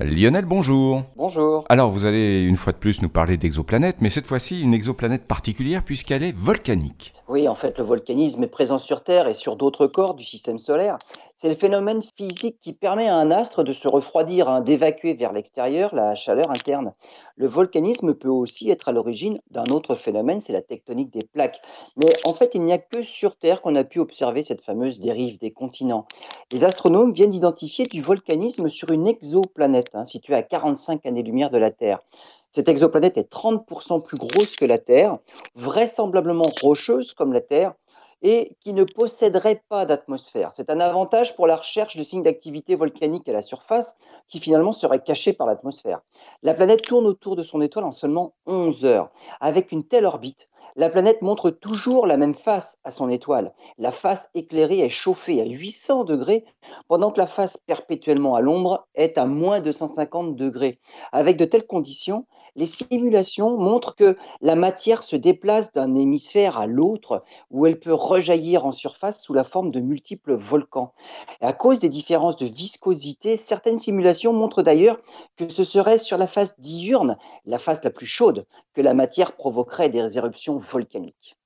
Lionel, bonjour. Bonjour. Alors, vous allez une fois de plus nous parler d'exoplanètes, mais cette fois-ci une exoplanète particulière puisqu'elle est volcanique. Oui, en fait, le volcanisme est présent sur Terre et sur d'autres corps du système solaire. C'est le phénomène physique qui permet à un astre de se refroidir, hein, d'évacuer vers l'extérieur la chaleur interne. Le volcanisme peut aussi être à l'origine d'un autre phénomène, c'est la tectonique des plaques. Mais en fait, il n'y a que sur Terre qu'on a pu observer cette fameuse dérive des continents. Les astronomes viennent d'identifier du volcanisme sur une exoplanète hein, située à 45 années-lumière de la Terre. Cette exoplanète est 30% plus grosse que la Terre, vraisemblablement rocheuse comme la Terre, et qui ne posséderait pas d'atmosphère. C'est un avantage pour la recherche de signes d'activité volcanique à la surface qui finalement seraient cachés par l'atmosphère. La planète tourne autour de son étoile en seulement 11 heures. Avec une telle orbite, la planète montre toujours la même face à son étoile. La face éclairée est chauffée à 800 degrés, pendant que la face perpétuellement à l'ombre est à moins 250 degrés. Avec de telles conditions, les simulations montrent que la matière se déplace d'un hémisphère à l'autre, où elle peut rejaillir en surface sous la forme de multiples volcans. À cause des différences de viscosité, certaines simulations montrent d'ailleurs que ce serait sur la face diurne, la face la plus chaude, que la matière provoquerait des éruptions volcaniques.